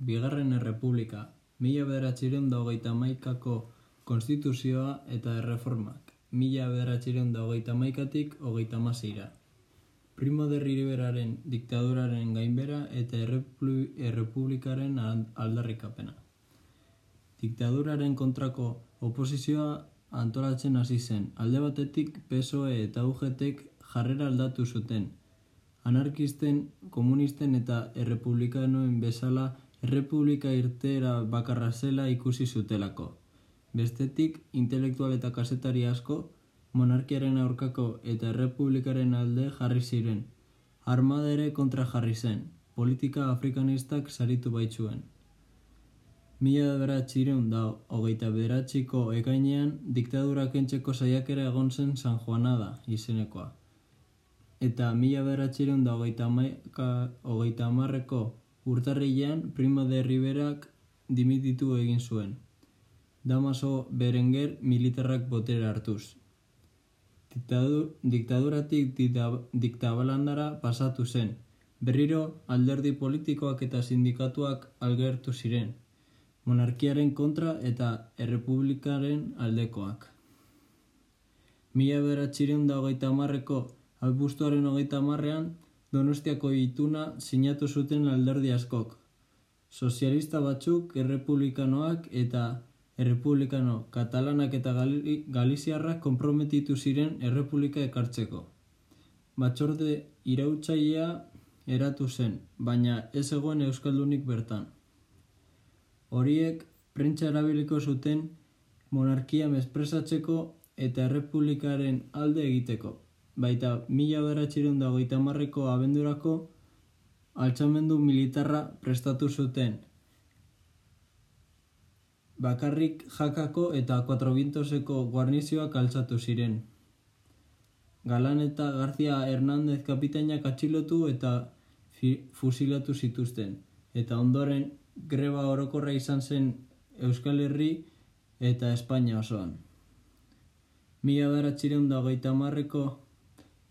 Bigarren Errepublika, mila bederatzireun da hogeita hamaikako konstituzioa eta erreformak, mila bederatzireun da hogeita hamaikatik hogeita hamaseira. Primo de Riveraren diktaduraren gainbera eta errepu- errepublikaren al- aldarrikapena. Diktaduraren kontrako oposizioa antolatzen hasi zen. Alde batetik PSOE eta UGTek jarrera aldatu zuten. Anarkisten, komunisten eta errepublikanoen bezala errepublika irteera bakarra zela ikusi zutelako. Bestetik, intelektual eta kazetari asko, monarkiaren aurkako eta errepublikaren alde jarri ziren. Armada ere kontra jarri zen, politika afrikanistak saritu baitzuen. Mila bederatzireun da hogeita bederatziko ekainean diktadura kentzeko saiakera egon zen San Juanada izenekoa. Eta mila bederatzireun da hogeita, hogeita hamarreko urtarrilean Primo de Riverak dimititu egin zuen. Damaso Berenguer militarrak botere hartuz. Diktadu, diktaduratik diktabalandara pasatu zen. Berriro alderdi politikoak eta sindikatuak algertu ziren. Monarkiaren kontra eta errepublikaren aldekoak. Mila bederatzireun da hogeita hamarreko abuztuaren hogeita hamarrean Donostiako ituna sinatu zuten alderdi askok. Sozialista batzuk, errepublikanoak eta errepublikano katalanak eta gali, galiziarrak konprometitu ziren errepublika ekartzeko. Batzorde irautzailea eratu zen, baina ez egoen euskaldunik bertan. Horiek prentsa erabiliko zuten monarkia mespresatzeko eta errepublikaren alde egiteko. Baita mila beratxireun da hogeita hamarreko abendurako altxamendu militarra prestatu zuten. Bakarrik jakako eta kuatrobintoseko guarnizioak altzatu ziren. Galan eta García Hernández kapitainak atxilotu eta fusilatu zituzten. Eta ondoren greba orokorra izan zen Euskal Herri eta Espainia osoan. Mila beratxireun da hogeita hamarreko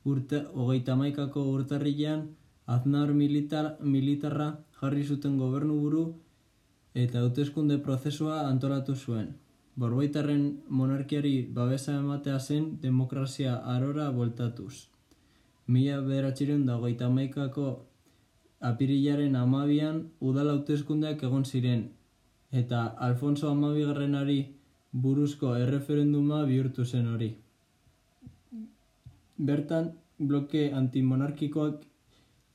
urte, hogeita hamaikako urtarrilean Aznar militar, militarra jarri zuten gobernuburu eta hauteskunde prozesua antolatu zuen. Borbaitarren monarkiari babesa ematea zen demokrazia arora bueltatuz. Mila bederatzireun da hogeita hamaikako apirilaren amabian udal hauteskundeak egon ziren eta Alfonso amabigarrenari buruzko erreferenduma bihurtu zen hori. Bertan, bloke antimonarkikoak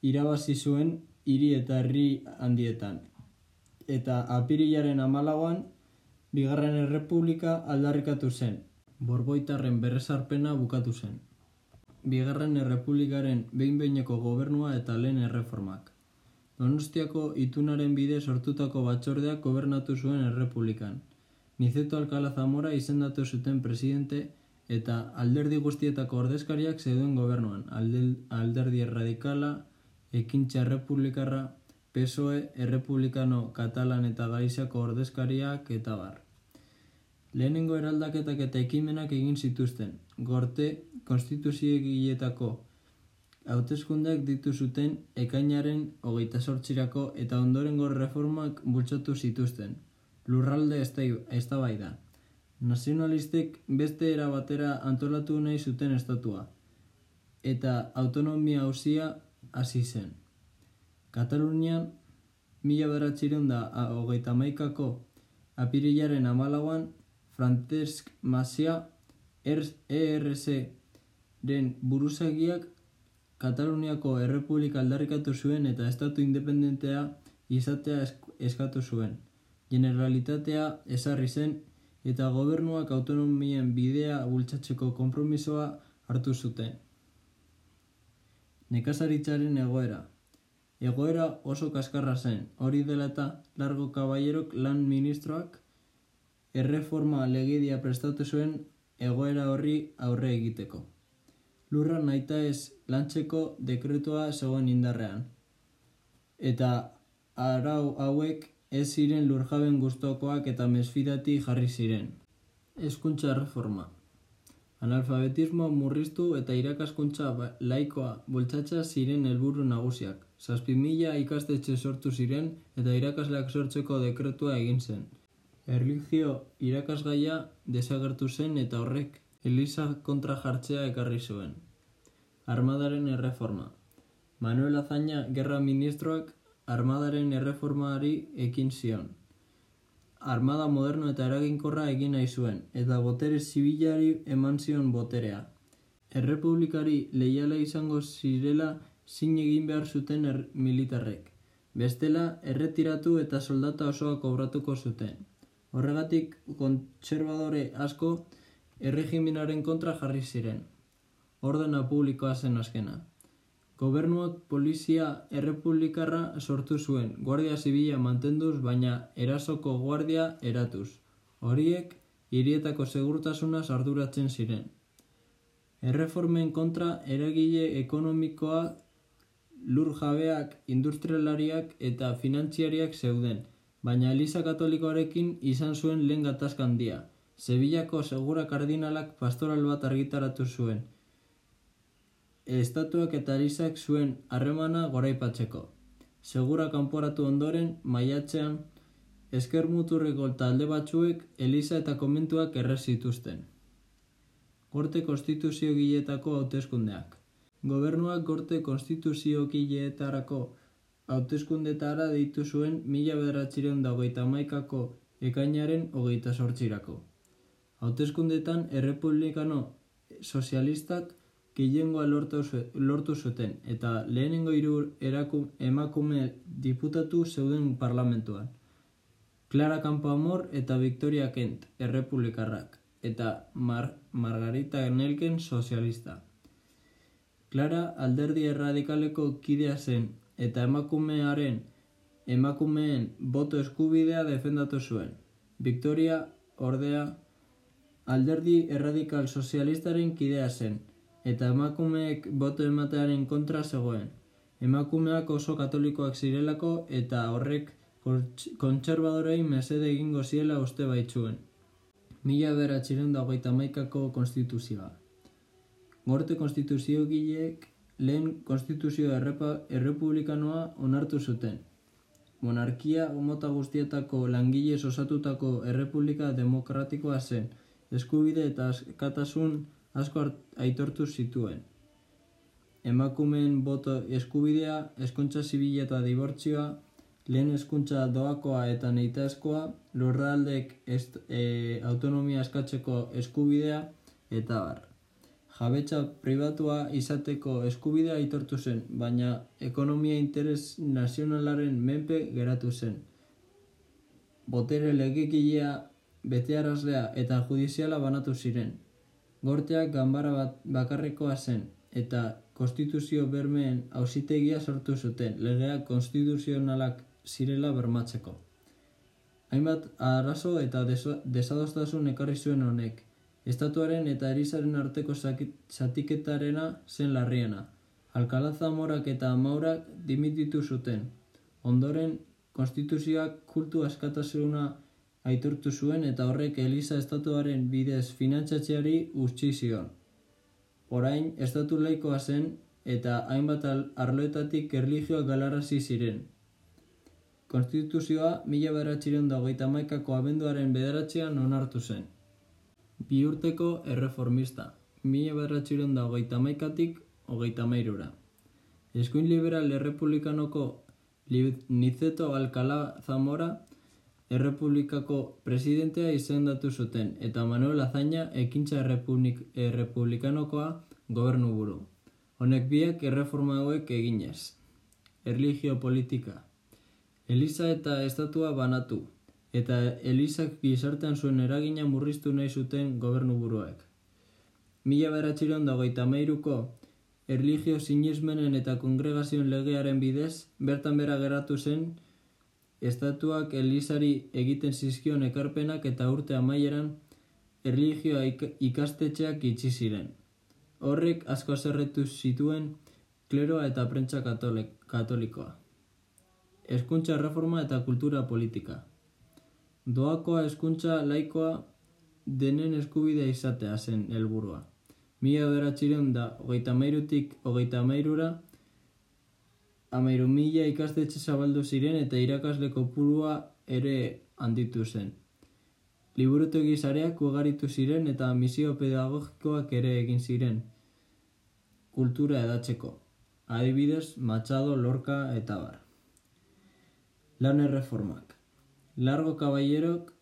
irabazi zuen hiri eta herri handietan. Eta apirilaren amalauan, bigarren errepublika aldarrikatu zen. Borboitarren berresarpena bukatu zen. Bigarren errepublikaren behin-behineko gobernua eta lehen erreformak. Donostiako itunaren bide sortutako batzordeak gobernatu zuen errepublikan. Niceto Alcala Zamora izendatu zuten presidente eta alderdi guztietako ordezkariak zeuden gobernuan. Alderdi erradikala, ekintza errepublikarra, PSOE, errepublikano, katalan eta galiziako ordezkariak eta bar. Lehenengo eraldaketak eta ekimenak egin zituzten. Gorte, konstituzioegiletako hauteskundeak ditu zuten ekainaren hogeita sortxirako eta ondorengo reformak bultzatu zituzten. Lurralde eztabaida. Nazionalistek beste era batera antolatu nahi zuten estatua. Eta autonomia hauzia hasi zen. Katalunian, mila beratzireun da hogeita hamaikako apirilaren amalauan, Francesc Masia ERC-ren buruzagiak Kataluniako Errepublika aldarrikatu zuen eta estatu independentea izatea esk- eskatu zuen. Generalitatea ezarri zen eta gobernuak autonomien bidea bultzatzeko konpromisoa hartu zuten. Nekazaritzaren egoera. Egoera oso kaskarra zen, hori dela eta Largo Caballerok lan ministroak erreforma legedia prestatu zuen egoera horri aurre egiteko. Lurra naita ez lantzeko dekretua zegoen indarrean. Eta arau hauek ez ziren lurjaben gustokoak eta mesfidati jarri ziren. Hezkuntza reforma. Analfabetismo murriztu eta irakaskuntza ba- laikoa bultzatza ziren helburu nagusiak. Zazpi mila ikastetxe sortu ziren eta irakasleak sortzeko dekretua egin zen. Erligio irakasgaia desagertu zen eta horrek Elisa kontra jartzea ekarri zuen. Armadaren erreforma. Manuel Azaña gerra ministroak armadaren erreformari ekin zion. Armada moderno eta eraginkorra egin nahi zuen, eta botere zibilari eman zion boterea. Errepublikari lehiala izango zirela zin egin behar zuten er militarrek. Bestela, erretiratu eta soldata osoa kobratuko zuten. Horregatik, kontserbadore asko erregiminaren kontra jarri ziren. Ordena publikoa zen azkena. Gobernuak polizia errepublikarra sortu zuen, guardia zibila mantenduz, baina erasoko guardia eratuz. Horiek, hirietako segurtasuna sarduratzen ziren. Erreformen kontra eragile ekonomikoa lur jabeak, industrialariak eta finantziariak zeuden, baina Eliza Katolikoarekin izan zuen lehen gatazkan dia. Sevillako segura kardinalak pastoral bat argitaratu zuen, estatuak eta erizak zuen harremana goraipatzeko. Segura kanporatu ondoren, maiatzean, esker muturreko talde batzuek Eliza eta komentuak errez zituzten. Gorte konstituzio giletako hauteskundeak. Gobernuak gorte konstituzio giletarako hauteskundetara deitu zuen mila bederatziren dagoita maikako ekainaren hogeita sortzirako. Hauteskundetan errepublikano sozialistak gehiengoa lortu, lortu zuten eta lehenengo hiru emakume diputatu zeuden parlamentuan. Clara Campoamor eta Victoria Kent, errepublikarrak, eta Mar Margarita Nelken, sozialista. Clara alderdi erradikaleko kidea zen eta emakumearen emakumeen boto eskubidea defendatu zuen. Victoria, ordea, alderdi erradikal sozialistaren kidea zen, eta emakumeek boto ematearen kontra zegoen. Emakumeak oso katolikoak zirelako eta horrek kontserbadorei mesede egingo ziela uste baitzuen. Mila beratxiren dagoita maikako konstituzioa. Gorte konstituzio gileek lehen konstituzio errepa, errepublikanoa onartu zuten. Monarkia mota guztietako langile osatutako errepublika demokratikoa zen, eskubide eta katasun asko aitortu zituen. Emakumeen boto eskubidea, eskontza zibila eta dibortzioa, lehen eskuntza doakoa eta neitazkoa, lurraldek est, e, autonomia eskatzeko eskubidea, eta bar. Jabetza pribatua izateko eskubidea aitortu zen, baina ekonomia interes nazionalaren menpe geratu zen. Botere legekilea, betearazlea eta judiziala banatu ziren gorteak ganbara bat bakarrekoa zen eta konstituzio bermeen auzitegia sortu zuten legeak konstituzionalak zirela bermatzeko. Hainbat arazo eta desadostasun ekarri zuen honek, estatuaren eta erizaren arteko zatiketarena zen larriena. Alkalaza morak eta amaurak dimititu zuten. Ondoren, konstituzioak kultu askatasuna aitortu zuen eta horrek Eliza estatuaren bidez finantzatzeari utzi zion. Orain, estatu laikoa zen eta hainbat arloetatik erligioak galarazi ziren. Konstituzioa mila beratxiren dagoita maikako abenduaren bederatzean onartu zen. Bi urteko erreformista, mila beratxiren dagoita maikatik hogeita mairura. Eskuin liberal errepublikanoko Niceto Alcala Zamora Errepublikako presidentea izendatu zuten eta Manuel Azaña ekintza errepublikanokoa gobernu buru. Honek biak erreforma hauek eginez. Erligio politika. Eliza eta estatua banatu, eta Elizak gizartean zuen eragina murriztu nahi zuten gobernu buruak. Mila beratxiron dagoita meiruko, erligio sinismenen eta kongregazioen legearen bidez, bertan bera geratu zen, estatuak Elizari egiten zizkion ekarpenak eta urte amaieran erligioa ikastetxeak itxi ziren. Horrek asko zerretu zituen kleroa eta prentsa katolikoa. Eskuntza reforma eta kultura politika. Doakoa eskuntza laikoa denen eskubidea izatea zen helburua. Mila beratxireun da hogeita mairutik hogeita mairura amairu mila ikastetxe zabaldu ziren eta irakasle kopurua ere handitu zen. Liburutegi zareak ugaritu ziren eta misio pedagogikoak ere egin ziren kultura edatzeko. Adibidez, Machado, Lorca eta bar. Lan erreformak. Largo Caballerok,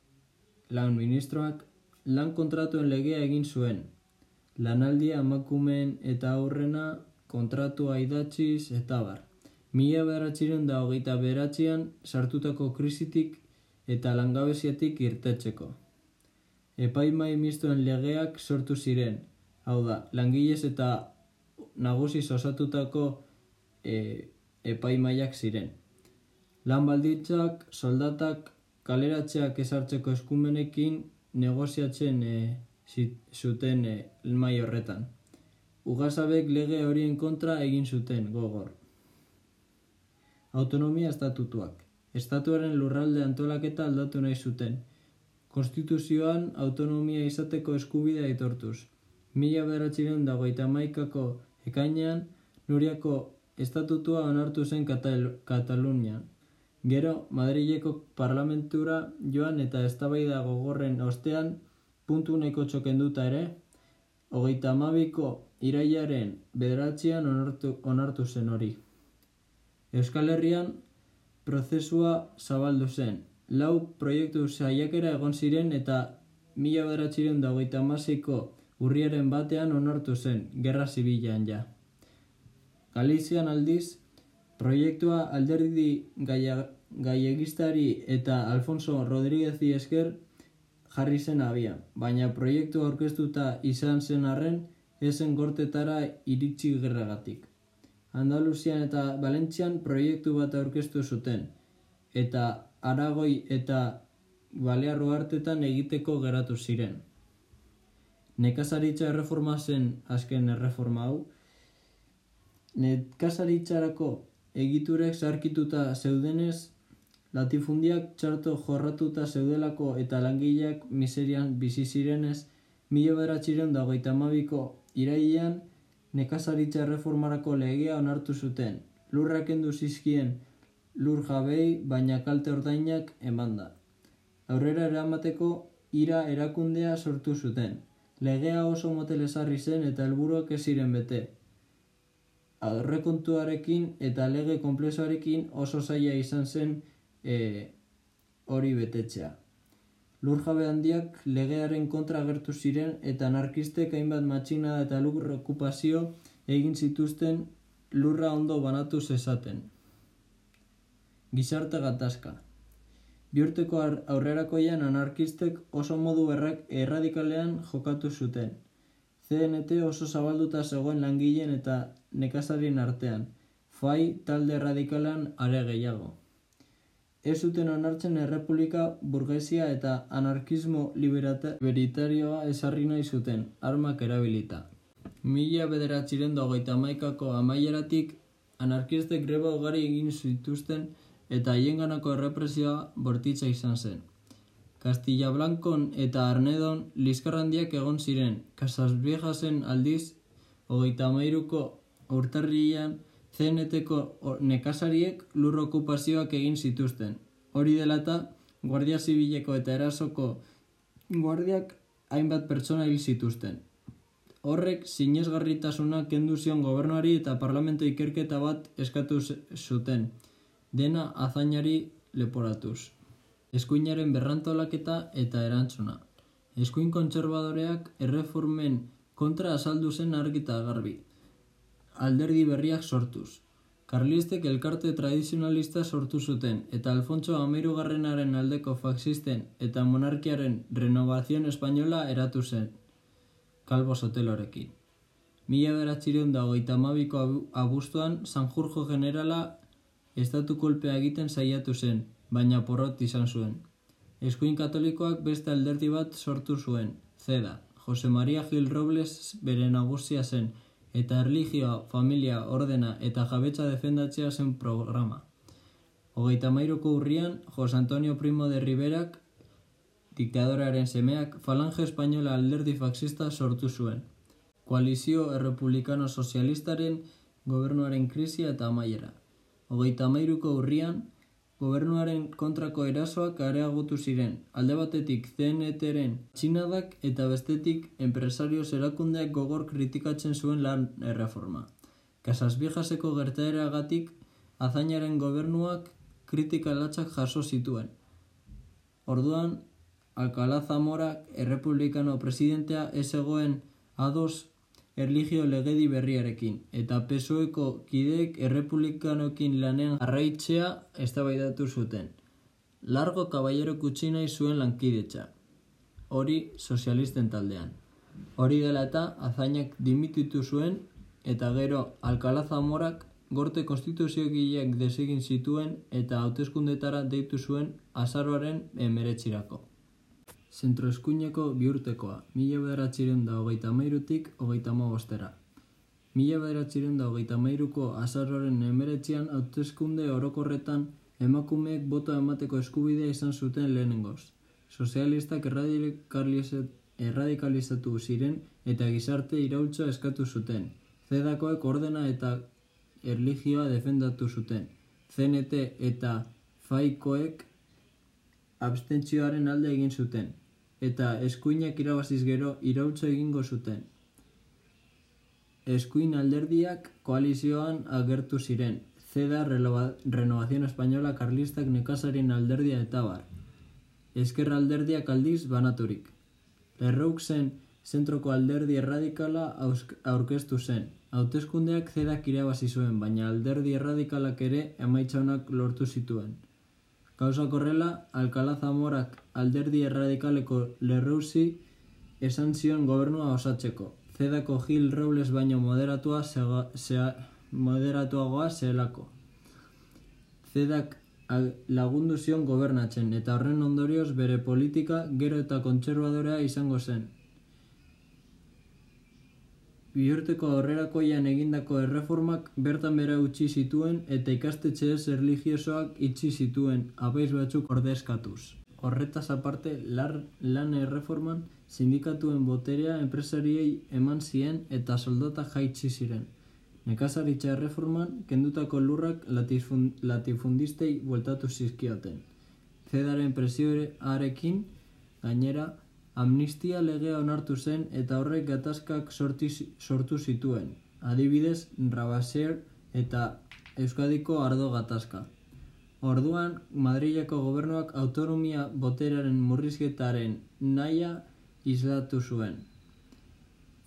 lan ministroak, lan kontratuen legea egin zuen. Lanaldia emakumeen eta aurrena kontratua idatziz eta bar. Mila beratxiren da hogeita beratxian sartutako krisitik eta langabeziatik irtetzeko. Epaimai mistuen legeak sortu ziren, hau da, langilez eta nagusiz osatutako e, epaimaiak ziren. Lan balditzak, soldatak, kaleratzeak esartzeko eskumenekin negoziatzen e, zuten e, mai horretan. Ugazabek lege horien kontra egin zuten gogor. Autonomia estatutuak. Estatuaren lurralde antolaketa aldatu nahi zuten. Konstituzioan autonomia izateko eskubidea aitortuz. Mila beratxiren dago eta maikako ekainean Nuriako estatutua onartu zen Katal Katalunian. Gero, Madrileko parlamentura joan eta eztabaida gogorren ostean puntu neko txokenduta ere, hogeita amabiko iraiaren bederatzean onartu, onartu zen hori. Euskal Herrian prozesua zabaldu zen. Lau proiektu saiakera egon ziren eta mila beratxiren da hogeita urriaren batean onartu zen, gerra zibilan ja. Galizian aldiz, proiektua alderdi gaiegistari eta Alfonso Rodríguez esker jarri zen abian, baina proiektu aurkeztuta izan zen arren, esen gortetara iritsi gerragatik. Andaluzian eta Valentzian proiektu bat aurkeztu zuten, eta Aragoi eta Balearro hartetan egiteko geratu ziren. Nekazaritza erreforma zen azken erreforma hau. Nekazaritzarako egiturek zarkituta zeudenez, latifundiak txarto jorratuta zeudelako eta langileak miserian bizi zirenez, mila beratxiren dago eta mabiko irailean nekazaritza erreformarako legea onartu zuten. Lurrak endu zizkien lur jabei, baina kalte ordainak emanda. Aurrera eramateko ira erakundea sortu zuten. Legea oso motel esarri zen eta helburuak ez ziren bete. Aurrekontuarekin eta lege konplexoarekin oso zaila izan zen e, hori betetzea. Lurjabe handiak legearen kontra agertu ziren eta anarkistek hainbat matxina eta lur okupazio egin zituzten lurra ondo banatu zezaten. Gizarte gatazka. Biurteko aurrerakoian anarkistek oso modu errak erradikalean jokatu zuten. CNT oso zabalduta zegoen langileen eta nekazarien artean, fai talde radikalan are gehiago. Ez zuten onartzen errepublika, burgesia eta anarkismo libertarioa esarri nahi zuten, armak erabilita. Mila bederatziren dagoita maikako amaieratik, anarkistek greba ugari egin zituzten eta haienganako errepresioa bortitza izan zen. Castilla Blancon eta Arnedon liskarrandiak egon ziren, Casas Viejasen aldiz, hogeita amairuko urtarrian CNT-ko nekazariek lur okupazioak egin zituzten. Hori dela eta, Guardia Zibileko eta Erasoko guardiak hainbat pertsona hil zituzten. Horrek sinesgarritasuna kendu zion gobernuari eta parlamento ikerketa bat eskatu zuten dena azainari leporatuz. Eskuinaren berrantolaketa eta erantzuna. Eskuin kontserbadoreak erreformen kontra azaldu zen argita garbi. Alderdi berriak sortuz. Karlistek elkarte tradizionalista sortu zuten eta Alfonso Amiru Garrenaren aldeko faxisten eta monarkiaren renovazion espainola eratu zen. Kalbo Sotelorekin. Mila beratxireun dago eta mabiko abuztuan Sanjurjo Generala estatu kolpea egiten saiatu zen, baina porrot izan zuen. Eskuin katolikoak beste alderdi bat sortu zuen, zeda, Jose Maria Gil Robles bere nagusia zen, eta erligioa, familia, ordena eta jabetza defendatzea zen programa. Hogeita mairuko urrian, Jose Antonio Primo de Riberak, diktadoraren semeak, falange espainola alderdi faxista sortu zuen. Koalizio errepublikano sozialistaren gobernuaren krisia eta amaiera. Hogeita mairuko urrian, gobernuaren kontrako erasoak areagotu ziren, alde batetik CNT-ren txinadak eta bestetik enpresario erakundeak gogor kritikatzen zuen lan erreforma. Kasas Viejaseko gertaeragatik azainaren gobernuak kritika latzak jaso zituen. Orduan, Alcalá Zamorak errepublikano presidentea ez egoen ados erligio legedi berriarekin, eta pesoeko kideek errepublikanokin lanean arraitzea eztabaidatu zuten. Largo kaballero kutsinai zuen lankidetza, hori sozialisten taldean. Hori dela eta azainak dimititu zuen, eta gero Alcalá Zamorak gorte konstituziogileak desegin zituen eta hauteskundetara deitu zuen azaroaren emeretzirako. Zentroeskuineko biurtekoa, mila bederatzireun da hogeita mairutik hogeita bostera. Mila bederatzireun da hogeita mairuko azarroren emeretzian hauteskunde orokorretan emakumeek boto emateko eskubidea izan zuten lehenengoz. Sozialistak erradikalizatu ziren eta gizarte iraultza eskatu zuten. Zedakoek ordena eta erligioa defendatu zuten. CNT eta faikoek abstentzioaren alde egin zuten eta eskuinak irabaziz gero irautza egingo zuten. Eskuin alderdiak koalizioan agertu ziren, Zeda Renovación Española Karlistak nekasarin alderdia eta bar. Ezkerra alderdiak aldiz banaturik. Errouk zen zentroko alderdi erradikala aurkeztu zen. Hauteskundeak zedak irabazi zuen, baina alderdi erradikalak ere emaitxaunak lortu zituen. Gauza korrela, Alcalá Zamorak alderdi erradikaleko lerrouzi esan zion gobernua osatzeko. Zedako Gil Robles baino moderatua moderatuagoa zelako. Zedak lagundu zion gobernatzen eta horren ondorioz bere politika gero eta kontserbadorea izango zen. Biurteko aurrerakoian egindako erreformak bertan bera utzi zituen eta ikastetxe erligiosoak itxi zituen abeiz batzuk ordezkatuz. Horretaz aparte, lar, lan erreforman sindikatuen boterea enpresariei eman zien eta soldata jaitsi ziren. Nekazaritza erreforman kendutako lurrak latifundistei bueltatu zizkioten. Zedaren presioarekin gainera Amnistia legea onartu zen eta horrek gatazkak sortu zituen, adibidez Rabaser eta Euskadiko ardo gatazka. Orduan, Madrileko gobernuak autonomia boteraren murrizketaren naia izlatu zuen.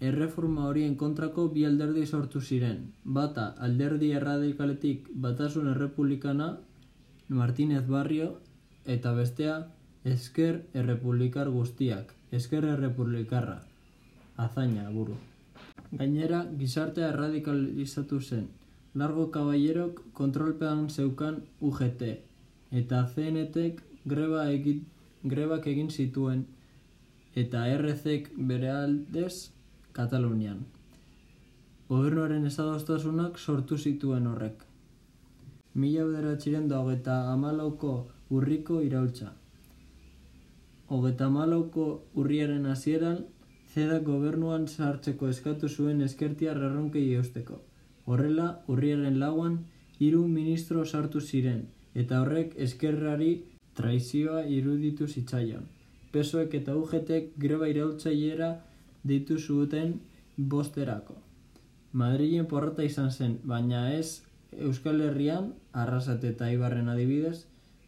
Erreforma horien kontrako bi alderdi sortu ziren. Bata, alderdi erradikaletik batasun errepublikana, Martínez Barrio, eta bestea, Esker errepublikar guztiak, esker errepublikarra, azaina buru. Gainera, gizartea erradikalizatu zen, largo kaballerok kontrolpean zeukan UGT, eta CNTek greba egit, grebak egin zituen, eta RZek bere aldez Katalunian. Gobernuaren esadostasunak sortu zituen horrek. Mila bederatxiren dago eta amalauko urriko iraultza. Hogeta malauko urriaren hasieran, zeda gobernuan sartzeko eskatu zuen eskertia rerronkei eusteko. Horrela, urriaren lauan, hiru ministro sartu ziren, eta horrek eskerrari traizioa iruditu zitzaion. Pesoek eta ugetek greba irautzailera ditu zuten bosterako. Madrilen porrota izan zen, baina ez Euskal Herrian, arrasate eta ibarren adibidez,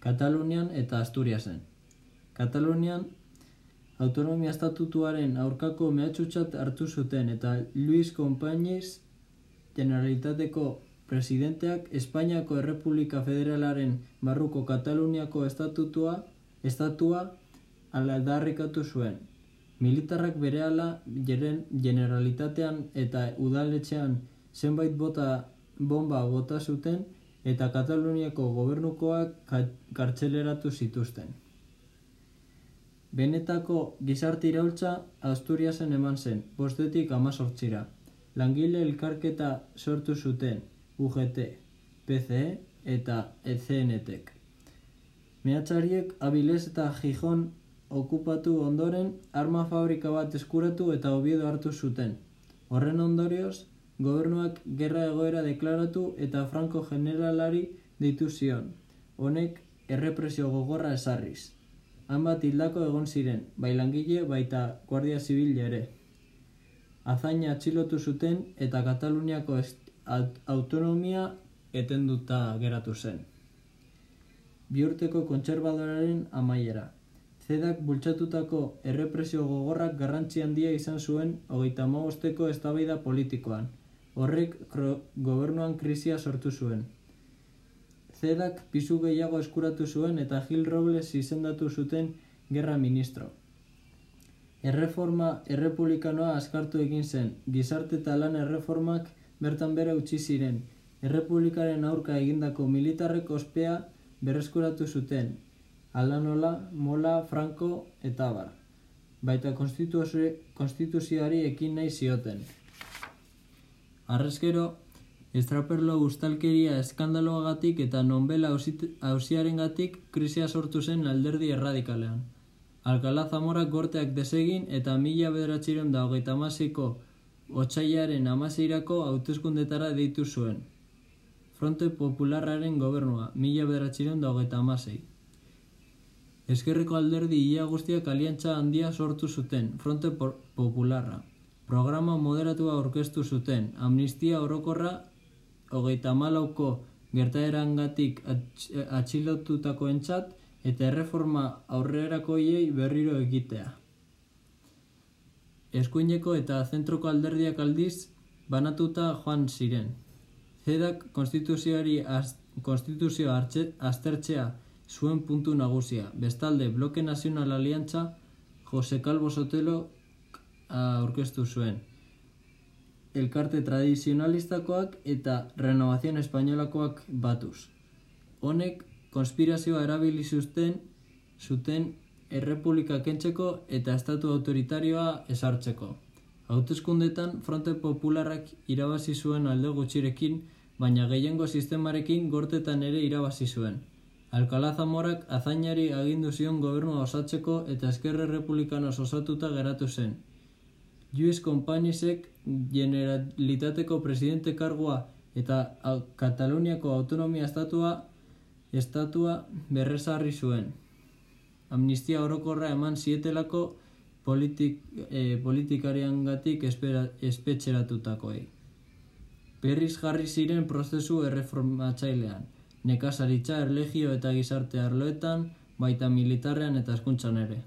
Katalunian eta Asturiasen. Katalunian autonomia estatutuaren aurkako mehatxutxat hartu zuten eta Luis Compañez generalitateko presidenteak Espainiako Errepublika Federalaren barruko Kataluniako estatutua estatua aldarrikatu zuen. Militarrak berehala generalitatean eta udaletxean zenbait bota bomba bota zuten eta Kataluniako gobernukoak kartzeleratu zituzten. Benetako gizarte iraultza Asturiasen eman zen, bostetik amazortzira. Langile elkarketa sortu zuten UGT, PCE eta ECNTek. Mehatxariek abilez eta Gijon okupatu ondoren arma fabrika bat eskuratu eta obiedo hartu zuten. Horren ondorioz, gobernuak gerra egoera deklaratu eta Franco generalari deitu zion, honek errepresio gogorra esarriz. Hanbat hildako egon ziren, bai langile baita guardia zibil ere. Azaina atxilotu zuten eta Kataluniako autonomia etenduta geratu zen. Biurteko kontserbadoraren amaiera. Zedak bultzatutako errepresio gogorrak garrantzi handia izan zuen hogeita mogosteko eztabaida politikoan. Horrek gobernuan krisia sortu zuen. Zedak pisu gehiago eskuratu zuen eta Gil Robles izendatu zuten gerra ministro. Erreforma errepublikanoa askartu egin zen, gizarte eta lan erreformak bertan bere utzi ziren. Errepublikaren aurka egindako militarrek ospea berreskuratu zuten, Alanola, Mola, Franco eta bar. Baita konstituzioari ekin nahi zioten. Arrezkero, estraperlo ustalkeria eskandaloagatik eta nonbela hausiaren gatik krisia sortu zen alderdi erradikalean. Alcalá Zamora gorteak desegin eta mila bederatxiron da hogeita amaziko otxaiaren amazeirako hautezkundetara deitu zuen. Fronte Popularraren gobernua, mila bederatxiron da hogeita amazei. Eskerreko alderdi ia guztiak aliantza handia sortu zuten, Fronte Popularra. Programa moderatua aurkeztu zuten, amnistia orokorra hogeita malauko gertaerangatik atxilotutako entzat eta erreforma aurrerakoiei berriro egitea. Eskuineko eta zentroko alderdiak aldiz banatuta joan ziren. Zedak konstituzioari konstituzio aztertzea zuen puntu nagusia. Bestalde, Bloke Nazional Aliantza Jose Calvo Sotelo aurkeztu zuen. Elkarte tradizionalistakoak eta renovazion espainolakoak batuz. Honek, konspirazioa erabili zuzten, zuten errepublika kentzeko eta estatu autoritarioa esartzeko. Hautezkundetan, fronte popularrak irabazi zuen alde gutxirekin, baina gehiengo sistemarekin gortetan ere irabazi zuen. Alcalá Zamorak azainari agindu zion gobernua osatzeko eta eskerre republikano osatuta geratu zen. Lluís Companysek generalitateko presidente kargua eta Kataluniako autonomia estatua estatua berrezarri zuen. Amnistia orokorra eman zietelako politik, e, politikarian gatik espetxeratutakoei. Perriz jarri ziren prozesu erreformatzailean nekazaritza, erlegio eta gizarte arloetan, baita militarrean eta eskuntzan ere.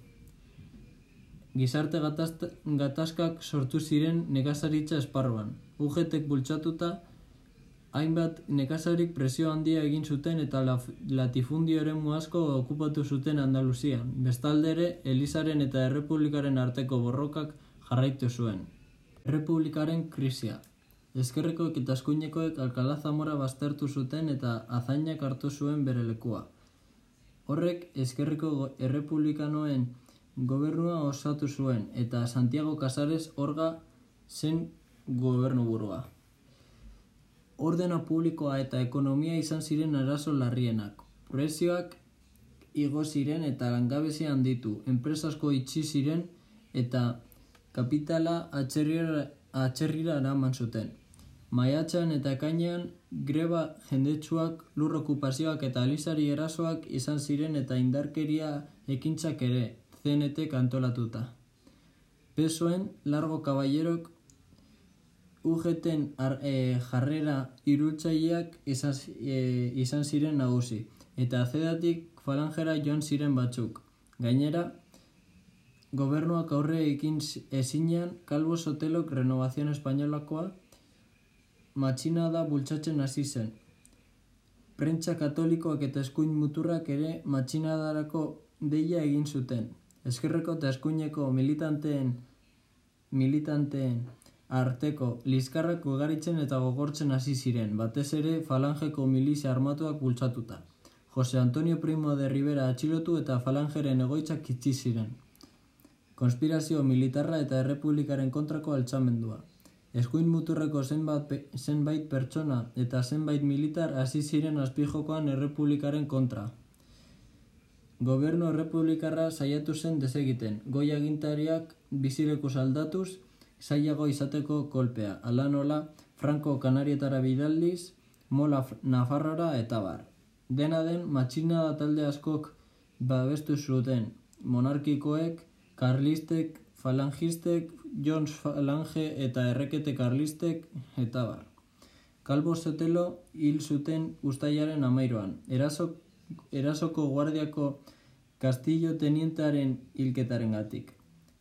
Gizarte gatazkak sortu ziren nekazaritza esparruan. Ugetek bultzatuta, hainbat nekazarik presio handia egin zuten eta latifundioaren muazko okupatu zuten Andaluzian. Bestaldere, Elizaren eta Errepublikaren arteko borrokak jarraitu zuen. Errepublikaren krisia. Ezkerrekoek eta eskuinekoek Alcalá Zamora baztertu zuten eta azainak hartu zuen bere lekua. Horrek Ezkerreko Errepublikanoen gobernua osatu zuen eta Santiago Casares orga zen gobernu burua. Ordena publikoa eta ekonomia izan ziren arazo larrienak. Prezioak igo ziren eta langabezia handitu, enpresasko itxi ziren eta kapitala atxerrira, atxerrira eraman zuten. Maiatzean eta ekainean greba jendetsuak, lur okupazioak eta alizari erasoak izan ziren eta indarkeria ekintzak ere, CNT kantolatuta. Pesoen, largo kaballerok, ugeten e, jarrera irultzaileak izan, e, izan ziren nagusi, eta zedatik falangera joan ziren batzuk. Gainera, gobernuak aurre ekin ezinean, Calvo Sotelok renovazion espainolakoa, matxinada bultzatzen hasi zen. Prentsa katolikoak eta eskuin muturrak ere matxinadarako deia egin zuten. Eskerreko eta eskuineko militanteen militanteen arteko liskarrak ugaritzen eta gogortzen hasi ziren, batez ere falangeko milizia armatuak bultzatuta. Jose Antonio Primo de Rivera atxilotu eta falangeren egoitzak itzi ziren. Konspirazio militarra eta errepublikaren kontrako altxamendua. Eskuin muturreko zenbait, zenbait pertsona eta zenbait militar hasi ziren azpijokoan errepublikaren kontra. Gobernu errepublikarra saiatu zen desegiten, goi agintariak bizileku saldatuz, zailago izateko kolpea, ala nola, Franco Kanarietara bidaldiz, Mola Nafarrora eta bar. Dena den, matxinada talde askok babestu zuten, monarkikoek, karlistek, falangistek, Jones Falange eta errekete karlistek, eta bar. Kalbo Sotelo hil zuten ustaiaren amairoan. Eraso, erasoko guardiako Castillo tenientearen hilketaren gatik.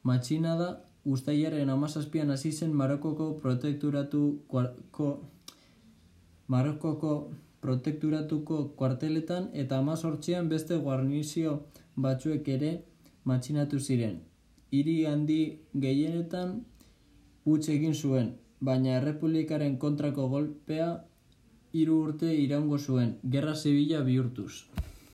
Matxina da, ustaiaren amazazpian hasi zen Marokoko protekturatu ko, Marokoko protekturatuko kuarteletan eta amazortzian beste guarnizio batzuek ere matxinatu ziren. Hiri handi gehienetan utz egin zuen, baina errepublikaren kontrako golpea hiru urte iraungo zuen, gerra zibila bihurtuz.